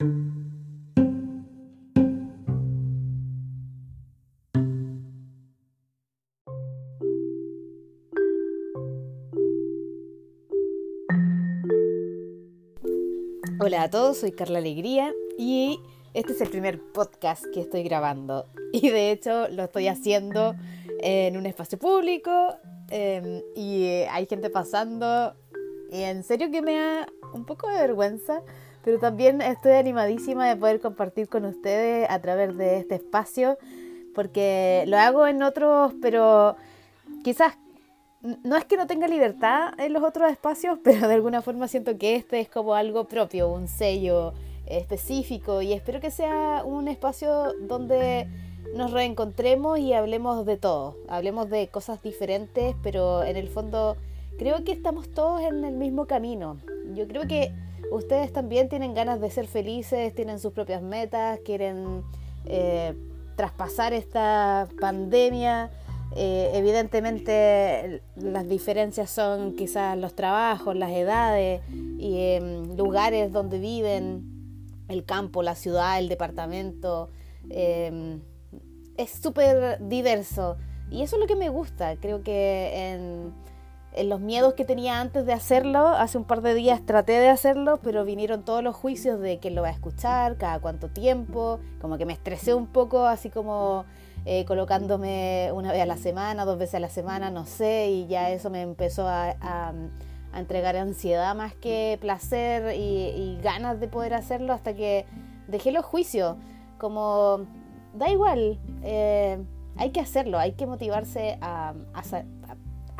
Hola a todos, soy Carla Alegría y este es el primer podcast que estoy grabando. Y de hecho lo estoy haciendo en un espacio público em, y eh, hay gente pasando. Y en serio que me da un poco de vergüenza, pero también estoy animadísima de poder compartir con ustedes a través de este espacio, porque lo hago en otros, pero quizás no es que no tenga libertad en los otros espacios, pero de alguna forma siento que este es como algo propio, un sello específico y espero que sea un espacio donde nos reencontremos y hablemos de todo, hablemos de cosas diferentes, pero en el fondo creo que estamos todos en el mismo camino. Yo creo que ustedes también tienen ganas de ser felices, tienen sus propias metas, quieren eh, traspasar esta pandemia. Eh, evidentemente las diferencias son quizás los trabajos, las edades y em, lugares donde viven, el campo, la ciudad, el departamento. Em, es súper diverso y eso es lo que me gusta. Creo que en, en, los miedos que tenía antes de hacerlo, hace un par de días traté de hacerlo, pero vinieron todos los juicios de quién lo va a escuchar, cada cuánto tiempo, como que me estresé un poco, así como eh, colocándome una vez a la semana, dos veces a la semana, no sé, y ya eso me empezó a, a, entregar ansiedad más que placer y, ganas de poder hacerlo hasta que dejé los juicios, como da igual, eh, hay que hacerlo, hay que motivarse a, a,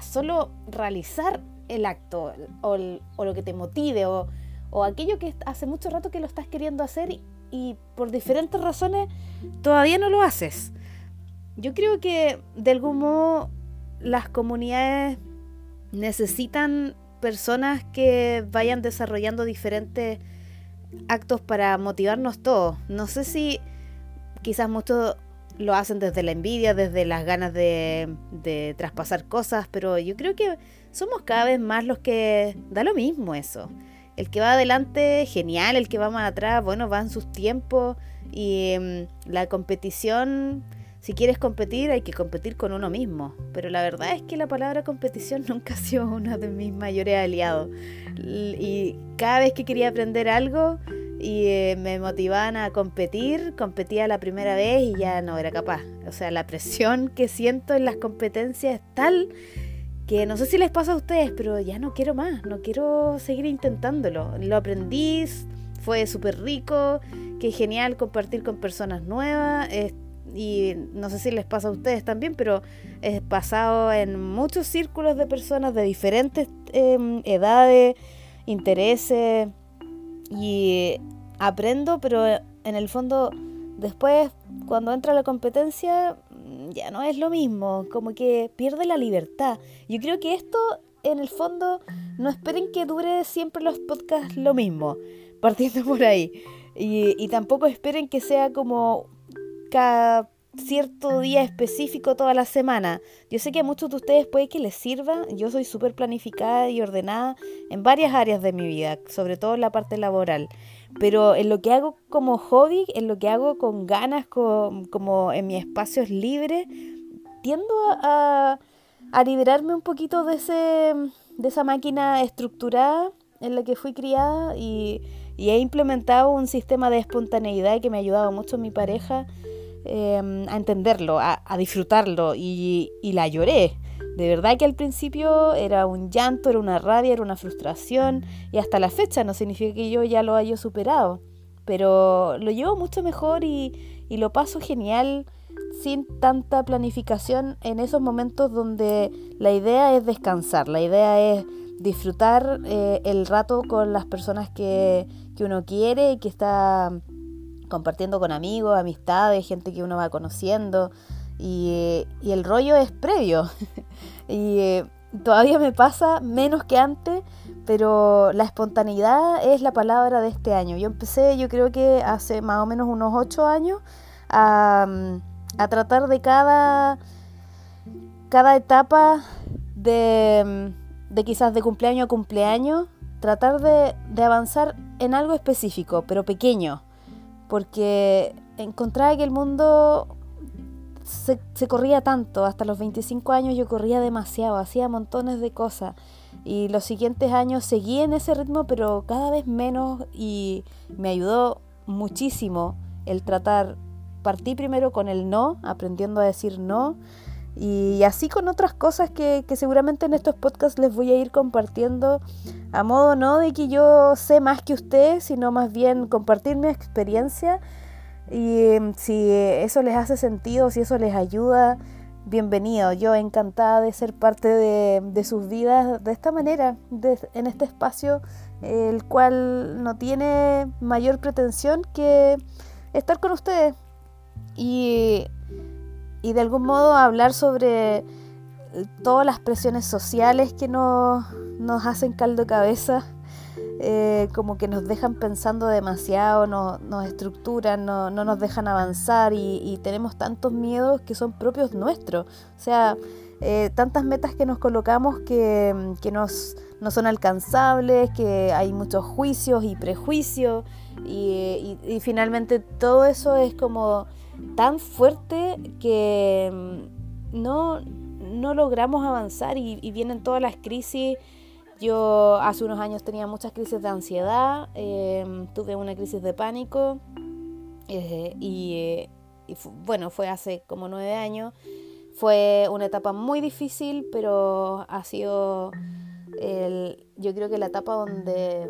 solo realizar el acto o, lo que te motive o, o, aquello que hace mucho rato que lo estás queriendo hacer y, y por diferentes razones todavía no lo haces. Yo creo que de algún modo las comunidades necesitan personas que vayan desarrollando diferentes actos para motivarnos todos. No sé si quizás muchos lo hacen desde la envidia, desde las ganas de, traspasar cosas, pero yo creo que somos cada vez más los que da lo mismo eso. El que va adelante, genial, el que va más atrás, bueno, va en sus tiempos y mm, la competición si quieres competir hay que competir con uno mismo, pero la verdad es que la palabra competición nunca ha sido uno de mis mayores aliados. Y cada vez que quería aprender algo y eh, me motivaban a competir, competía la primera vez y ya no era capaz. O sea, la presión que siento en las competencias es tal que no sé si les pasa a ustedes, pero ya no quiero más, no quiero seguir intentándolo. Lo aprendí, fue súper rico, qué genial compartir con personas nuevas y no sé si les pasa a ustedes también, pero he pasado en muchos círculos de personas de diferentes em, edades, intereses y aprendo, pero en el fondo después cuando entra la competencia ya no es lo mismo, como que pierde la libertad. Yo creo que esto en el fondo no esperen que dure siempre los podcasts lo mismo, partiendo por ahí. Y, y tampoco esperen que sea como cierto día específico toda la semana. Yo sé que a muchos de ustedes puede que les sirva. Yo soy súper planificada y ordenada en varias áreas de mi vida, sobre todo en la parte laboral. Pero en lo que hago como hobby, en lo que hago con ganas, como en mis espacios libres, tiendo a, a liberarme un poquito de, esa máquina estructurada en la que fui criada y, he implementado un sistema de espontaneidad que me ha ayudado mucho mi pareja Em, a entenderlo, a, disfrutarlo y, la lloré. De verdad que al principio era un llanto, era una rabia, era una frustración y hasta la fecha no significa que yo ya lo haya superado, pero lo llevo mucho mejor y, lo paso genial sin tanta planificación en esos momentos donde la idea es descansar, la idea es disfrutar eh, el rato con las personas que, que uno quiere y que está compartiendo con amigos, amistades, gente que uno va conociendo. Y, el rollo es previo. y eh, todavía me pasa menos que antes, pero la espontaneidad es la palabra de este año. Yo empecé, yo creo que hace más o menos unos ocho años, a, tratar de cada, cada etapa de, de quizás de cumpleaños a cumpleaños tratar de avanzar en algo específico, pero pequeño, porque encontraba que el mundo se, corría tanto, hasta los 25 años yo corría demasiado, hacía montones de cosas. Y los siguientes años seguí en ese ritmo, pero cada vez menos y me ayudó muchísimo el tratar, partí primero con el no, aprendiendo a decir no y así con otras cosas que, seguramente en estos podcasts les voy a ir compartiendo a modo no de que yo sé más que ustedes, sino más bien compartir mi experiencia. Y em, si eso les hace sentido, si eso les ayuda, bienvenido. Yo encantada de ser parte de, sus vidas de esta manera, en este espacio, el cual no tiene mayor pretensión que estar con ustedes. Y, y de algún modo hablar sobre todas las presiones sociales que nos, nos hacen caldo cabeza eh, como que nos dejan pensando demasiado, no, nos estructuran, no, no, nos dejan avanzar y, tenemos tantos miedos que son propios nuestros. O sea, eh, tantas metas que nos colocamos que, que nos, no son alcanzables, que hay muchos juicios y prejuicios y, y, finalmente todo eso es como tan fuerte que mm, no, no logramos avanzar y vienen todas las crisis yo hace unos años tenía muchas crisis de ansiedad, em, tuve una crisis de pánico eh, y, bueno, fue hace como nueve años. Fue una etapa muy difícil, pero ha sido el, yo creo que la etapa donde,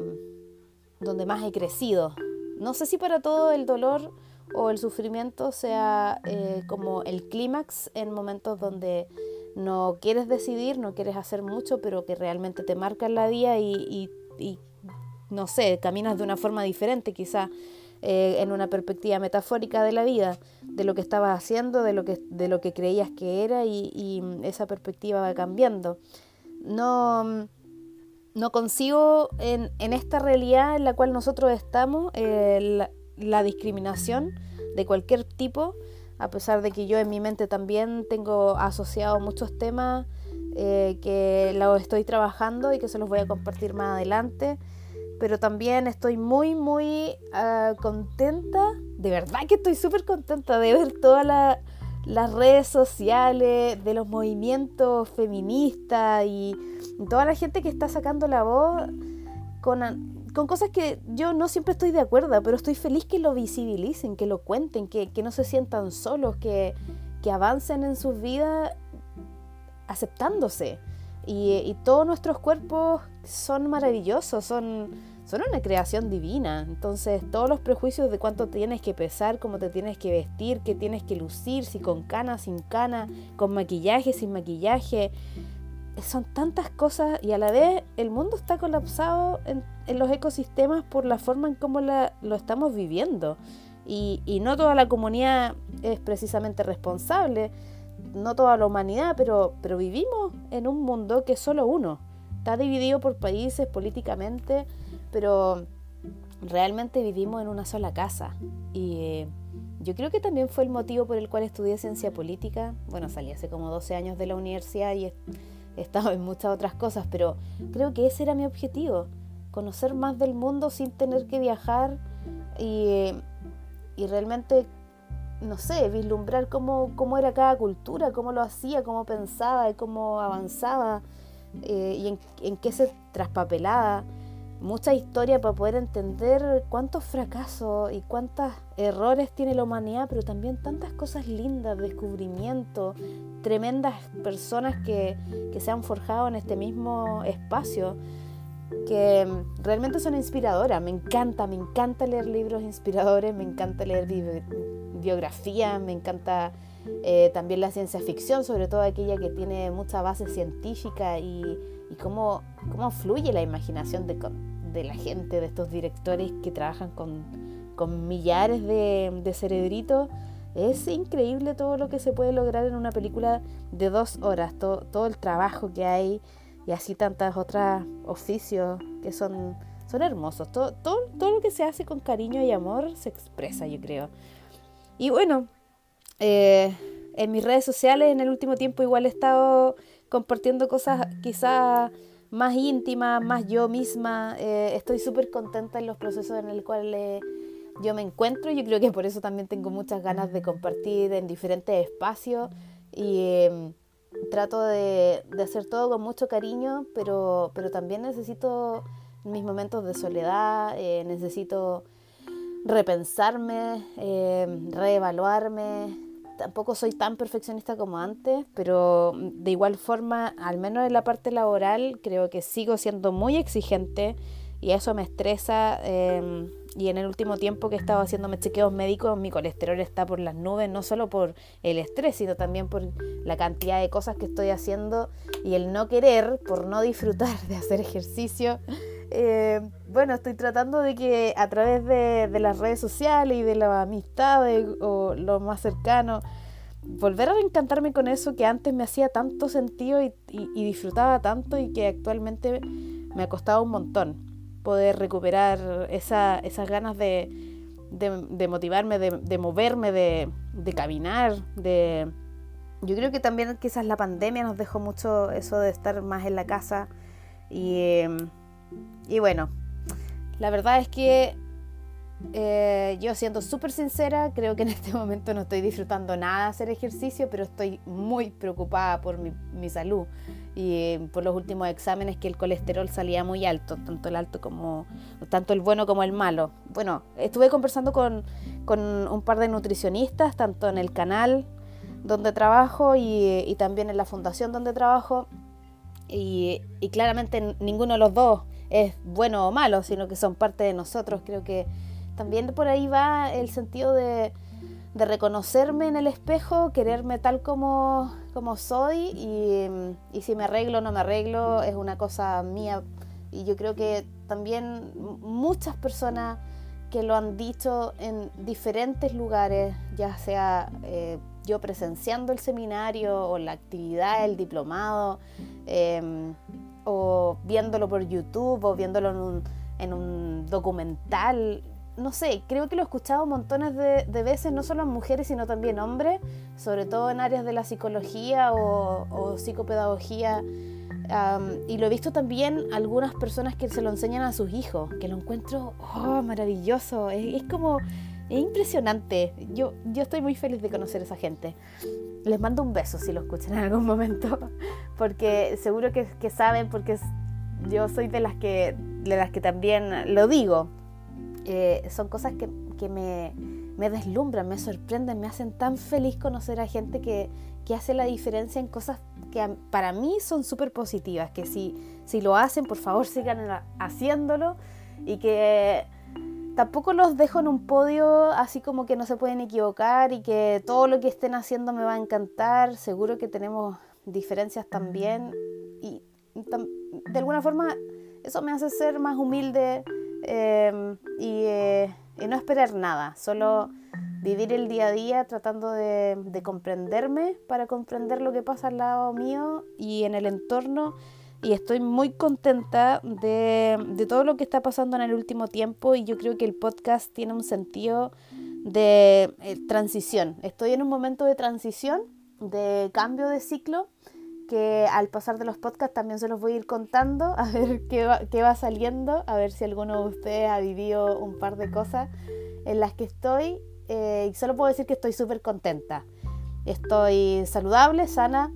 donde más he crecido. No sé si para todo el dolor o el sufrimiento sea eh, como el clímax en momentos donde no quieres decidir, no quieres hacer mucho, pero que realmente te marcan la vida y, no sé, caminas de una forma diferente quizá eh, en una perspectiva metafórica de la vida, de lo que estabas haciendo, de lo que, de lo que creías que era y, esa perspectiva va cambiando. No, no consigo en, esta realidad en la cual nosotros estamos eh, discriminación de cualquier tipo a pesar de que yo en mi mente también tengo asociado muchos temas eh, que los estoy trabajando y que se los voy a compartir más adelante. Pero también estoy muy, muy ah, contenta, de verdad que estoy súper contenta de ver todas las redes sociales, de los movimientos feministas y toda la gente que está sacando la voz con con cosas que yo no siempre estoy de acuerdo, pero estoy feliz que lo visibilicen, que lo cuenten, que, no se sientan solos, que, avancen en sus vidas aceptándose. Y, todos nuestros cuerpos son maravillosos, son, son una creación divina. Entonces todos los prejuicios de cuánto tienes que pesar, cómo te tienes que vestir, qué tienes que lucir, si con cana, sin cana, con maquillaje, sin maquillaje, son tantas cosas y a la vez el mundo está colapsado en, los ecosistemas por la forma en cómo lo estamos viviendo. Y, no toda la comunidad es precisamente responsable, no toda la humanidad, pero, pero vivimos en un mundo que es solo uno. Está dividido por países políticamente, pero realmente vivimos en una sola casa. Y eh, yo creo que también fue el motivo por el cual estudié ciencia política. Bueno, salí hace como 12 años de la universidad y he estado en muchas otras cosas, pero creo que ese era mi objetivo, conocer más del mundo sin tener que viajar y, y realmente, no sé, vislumbrar cómo, cómo, era cada cultura, cómo lo hacía, cómo pensaba, cómo avanzaba eh, y en, en qué se traspapelaba mucha historia para poder entender cuántos fracasos y cuántos errores tiene la humanidad, pero también tantas cosas lindas, descubrimientos, tremendas personas que, se han forjado en este mismo espacio, que realmente son inspiradoras. Me encanta, me encanta leer libros inspiradores, me encanta leer biografías, me encanta eh, también la ciencia ficción, sobre todo aquella que tiene mucha base científica y, y cómo, cómo fluye la imaginación de, de la gente, de estos directores que trabajan con, con millares de, de cerebritos. Es increíble todo lo que se puede lograr en una película de dos horas, todo, el trabajo que hay y así tantas otras oficios que son, son hermosos. Todo, todo, todo lo que se hace con cariño y amor se expresa, yo creo. Y bueno, eh, en mis redes sociales en el último tiempo igual he estado compartiendo cosas quizás más íntima, más yo misma. Eh, estoy súper contenta en los procesos en el cual eh, yo me encuentro. Yo creo que por eso también tengo muchas ganas de compartir en diferentes espacios y em, trato de, de, hacer todo con mucho cariño, pero, pero también necesito mis momentos de soledad, eh, necesito repensarme, reevaluarme, tampoco soy tan perfeccionista como antes, pero de igual forma, al menos en la parte laboral, creo que sigo siendo muy exigente y eso me estresa. Em, y en el último tiempo que he estado haciéndome chequeos médicos, mi colesterol está por las nubes, no solo por el estrés, sino también por la cantidad de cosas que estoy haciendo y el no querer, por no disfrutar de hacer ejercicio. Eh, bueno, estoy tratando de que a través de, las redes sociales y de la amistad o lo más cercano, volver a reencantarme con eso que antes me hacía tanto sentido y, disfrutaba tanto y que actualmente me ha costado un montón poder recuperar esa, esas ganas de, motivarme, de, moverme, de, caminar, de... Yo creo que también quizás la pandemia nos dejó mucho eso de estar más en la casa y... Em, y bueno, la verdad es que eh, yo siendo súper sincera, creo que en este momento no estoy disfrutando nada hacer ejercicio, pero estoy muy preocupada por mi, mi salud y eh, por los últimos exámenes que el colesterol salía muy alto, tanto el alto como tanto el bueno como el malo. Bueno, estuve conversando con, con un par de nutricionistas, tanto en el canal donde trabajo y, y también en la fundación donde trabajo, y claramente ninguno de los dos es bueno o malo, sino que son parte de nosotros. Creo que también por ahí va el sentido de, reconocerme en el espejo, quererme tal como, soy y, si me arreglo o no me arreglo es una cosa mía. Y yo creo que también muchas personas que lo han dicho en diferentes lugares, ya sea eh, yo presenciando el seminario o la actividad, el diplomado, em, o viéndolo por YouTube o viéndolo en un, en un documental. No sé, creo que lo he escuchado montones de, veces, no solo en mujeres, sino también hombres, sobre todo en áreas de la psicología o, psicopedagogía. y lo he visto también algunas personas que se lo enseñan a sus hijos, que lo encuentro oh, maravilloso. Es, como, es impresionante. Yo, yo estoy muy feliz de conocer a esa gente les mando un beso si lo escuchan en algún momento, porque seguro que, saben, porque yo soy de las que, de las que también lo digo. Eh, son cosas que, me, me, deslumbran, me sorprenden, me hacen tan feliz conocer a gente que, que hace la diferencia en cosas que para mí son súper positivas, que si, si lo hacen, por favor sigan haciéndolo y que tampoco los dejo en un podio así como que no se pueden equivocar y que todo lo que estén haciendo me va a encantar. Seguro que tenemos diferencias también y de alguna forma eso me hace ser más humilde em, eh, y, no esperar nada, solo vivir el día a día tratando de, de comprenderme para comprender lo que pasa al lado mío y en el entorno y estoy muy contenta de, todo lo que está pasando en el último tiempo y yo creo que el podcast tiene un sentido de eh, transición. Estoy en un momento de transición, de cambio de ciclo, que al pasar de los podcasts también se los voy a ir contando, a ver qué va, saliendo, a ver si alguno de ustedes ha vivido un par de cosas en las que estoy. Eh, y solo puedo decir que estoy súper contenta. Estoy saludable, sana,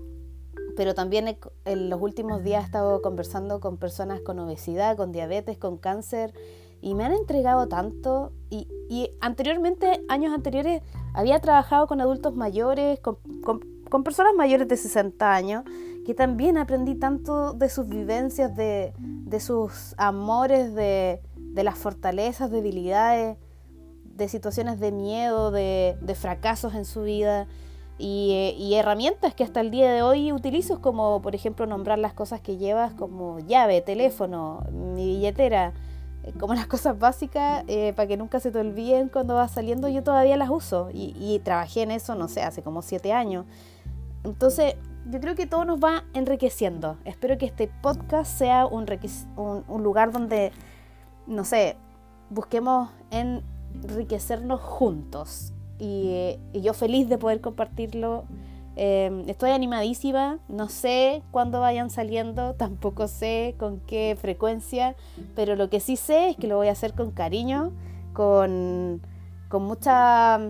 pero también en los últimos días he estado conversando con personas con obesidad, con diabetes, con cáncer, y me han entregado tanto. Y, anteriormente, años anteriores, había trabajado con adultos mayores, con, personas mayores de 60 años, que también aprendí tanto de sus vivencias, de, sus amores, de, las fortalezas, debilidades, de situaciones de miedo, de fracasos en su vida. Eh, y, herramientas que hasta el día de hoy utilizo, como por ejemplo nombrar las cosas que llevas como llave, teléfono, mi billetera, eh, como las cosas básicas eh, para que nunca se te olviden cuando vas saliendo, yo todavía las uso y, trabajé en eso, no sé, hace como siete años. Entonces, yo creo que todo nos va enriqueciendo. Espero que este podcast sea un, un lugar donde, no sé, busquemos enriquecernos juntos, y, yo feliz de poder compartirlo Eh, estoy animadísima, no sé cuándo vayan saliendo, tampoco sé con qué frecuencia, pero lo que sí sé es que lo voy a hacer con cariño, con, con muchas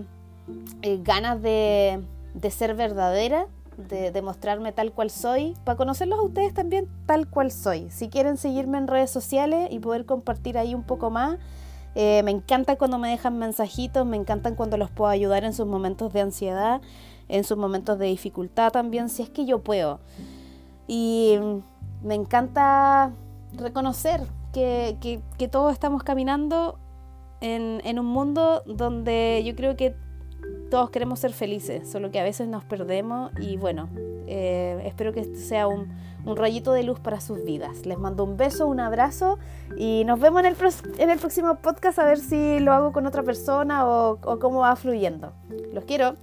eh, ganas de, de ser verdadera de, demostrarme tal cual soy, para conocerlos a ustedes también tal cual soy. Si quieren seguirme en redes sociales y poder compartir ahí un poco más, eh, me encanta cuando me dejan mensajitos, me encantan cuando los puedo ayudar en sus momentos de ansiedad, en sus momentos de dificultad también, si es que yo puedo. Y me encanta reconocer que, todos estamos caminando en, un mundo donde yo creo que todos queremos ser felices, solo que a veces nos perdemos y bueno, eh, espero que sea un, rayito de luz para sus vidas. Les mando un beso, un abrazo y nos vemos en el, en el próximo podcast a ver si lo hago con otra persona o, o cómo va fluyendo. Los quiero.